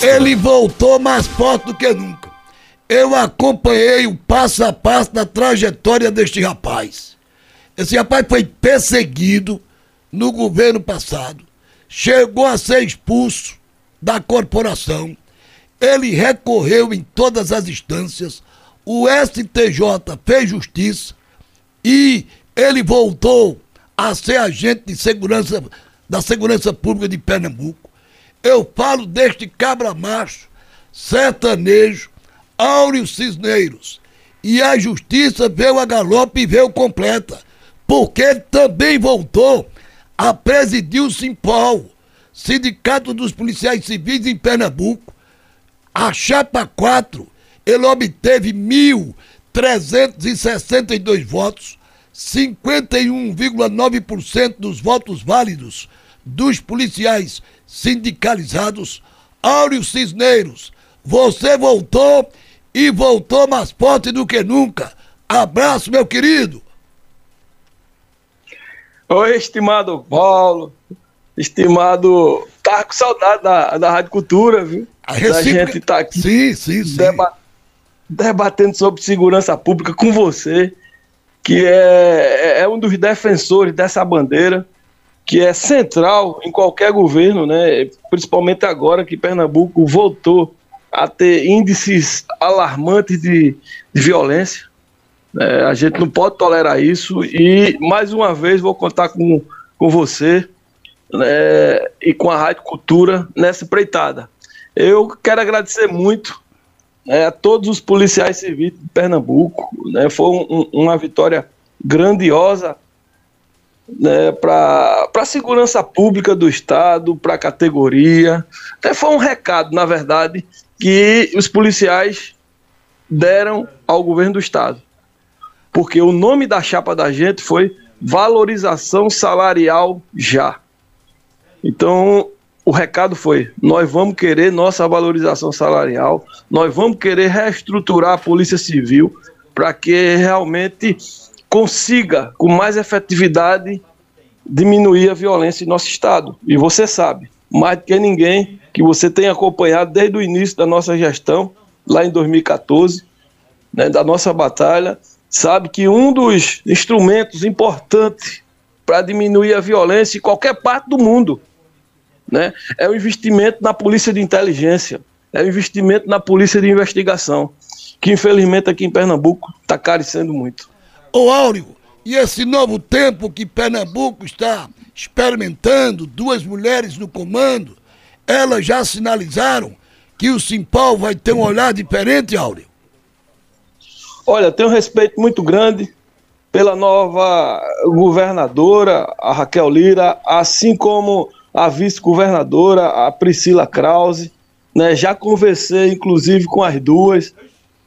Ele voltou mais forte do que nunca. Eu acompanhei o passo a passo da trajetória deste rapaz. Esse rapaz foi perseguido no governo passado, chegou a ser expulso da corporação. Ele recorreu em todas as instâncias, o STJ fez justiça e ele voltou a ser agente de segurança da segurança pública de Pernambuco. Eu falo deste cabra macho, sertanejo, Áureo Cisneiros. E a justiça veio a galope e veio completa, porque ele também voltou a presidir o Simpol, Sindicato dos Policiais Civis em Pernambuco. A chapa 4, ele obteve 1.362 votos, 51,9% dos votos válidos dos policiais sindicalizados. Áureo Cisneiros, você voltou e voltou mais forte do que nunca. Abraço, meu querido. Oi, estimado Paulo, estimado. Tá com saudade da, da Rádio Cultura, viu? A recíproca... Da gente tá aqui. Sim, sim, sim. Deba... Debatendo sobre segurança pública com você, que é, é um dos defensores dessa bandeira, que é central em qualquer governo, né? Principalmente agora que Pernambuco voltou a ter índices alarmantes de, de violência. É, a gente não pode tolerar isso e, mais uma vez, vou contar com, com você né, e com a Rádio Cultura nessa empreitada. Eu quero agradecer muito né, a todos os policiais civis de Pernambuco. Né, foi um, uma vitória grandiosa né, para a segurança pública do Estado, para a categoria. Até foi um recado, na verdade, que os policiais deram ao governo do Estado. Porque o nome da chapa da gente foi valorização salarial já. Então, o recado foi: nós vamos querer nossa valorização salarial, nós vamos querer reestruturar a Polícia Civil para que realmente consiga, com mais efetividade, diminuir a violência em nosso Estado. E você sabe, mais do que ninguém, que você tem acompanhado desde o início da nossa gestão, lá em 2014, né, da nossa batalha, sabe que um dos instrumentos importantes para diminuir a violência em qualquer parte do mundo né, é o investimento na polícia de inteligência, é o investimento na polícia de investigação, que infelizmente aqui em Pernambuco está carecendo muito. Ô Áureo, e esse novo tempo que Pernambuco está experimentando, duas mulheres no comando, elas já sinalizaram que o Simpol vai ter um olhar diferente, Áureo? Olha, tenho um respeito muito grande pela nova governadora, a Raquel Lira, assim como a vice-governadora, a Priscila Krause. Né, já conversei, inclusive, com as duas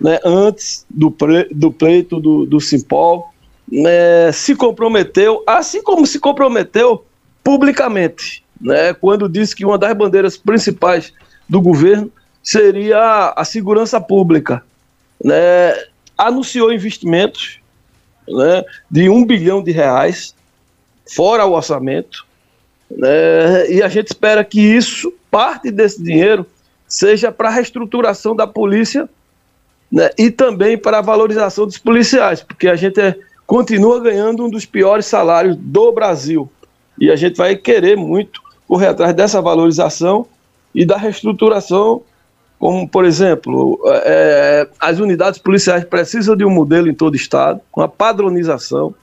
né, antes do, do pleito do, do Simpol. Né, se comprometeu, assim como se comprometeu publicamente, né, quando disse que uma das bandeiras principais do governo seria a segurança pública. Né, anunciou investimentos né, de um bilhão de reais, fora o orçamento, né, e a gente espera que isso, parte desse dinheiro, seja para a reestruturação da polícia né, e também para a valorização dos policiais, porque a gente é, continua ganhando um dos piores salários do Brasil. E a gente vai querer muito correr atrás dessa valorização e da reestruturação como, por exemplo, é, as unidades policiais precisam de um modelo em todo o Estado, com a padronização.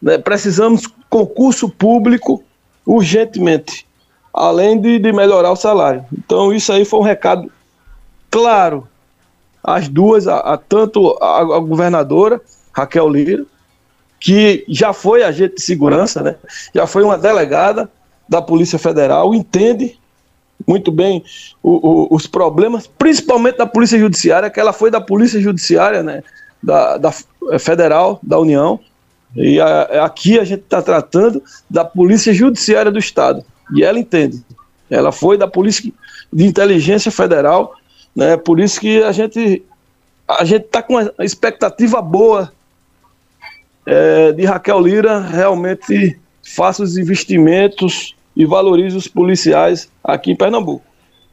Né? Precisamos concurso público urgentemente, além de, de melhorar o salário. Então, isso aí foi um recado claro às duas, a, a tanto a, a, governadora, Raquel Lira, que já foi agente de segurança, né? já foi uma delegada da Polícia Federal, entende muito bem o, o, os problemas, principalmente da Polícia Judiciária, que ela foi da Polícia Judiciária, né, da, da é, Federal, da União, e a, aqui a gente está tratando da Polícia Judiciária do Estado, e ela entende. Ela foi da Polícia de Inteligência Federal, né, por isso que a gente a gente está com uma expectativa boa é, de Raquel Lira realmente faça os investimentos e valorize os policiais aqui em Pernambuco.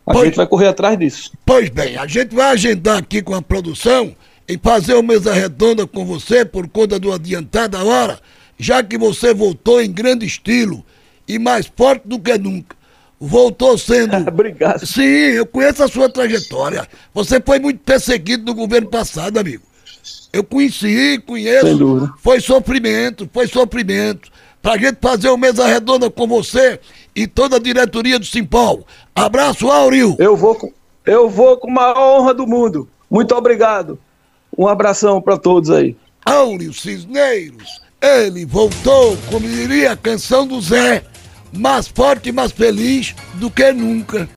A pois, gente vai correr atrás disso. Pois bem, a gente vai agendar aqui com a produção em fazer uma mesa redonda com você por conta do adiantada hora, já que você voltou em grande estilo e mais forte do que nunca. Voltou sendo. Obrigado. Sim, eu conheço a sua trajetória. Você foi muito perseguido no governo passado, amigo. Eu conheci, conheço. Foi sofrimento, foi sofrimento. Pra gente fazer uma mesa redonda com você e toda a diretoria do Simpol. Abraço, Auril. Eu vou com, eu vou com a honra do mundo. Muito obrigado. Um abração para todos aí. Áureo Cisneiros, ele voltou, como diria a canção do Zé, mais forte e mais feliz do que nunca.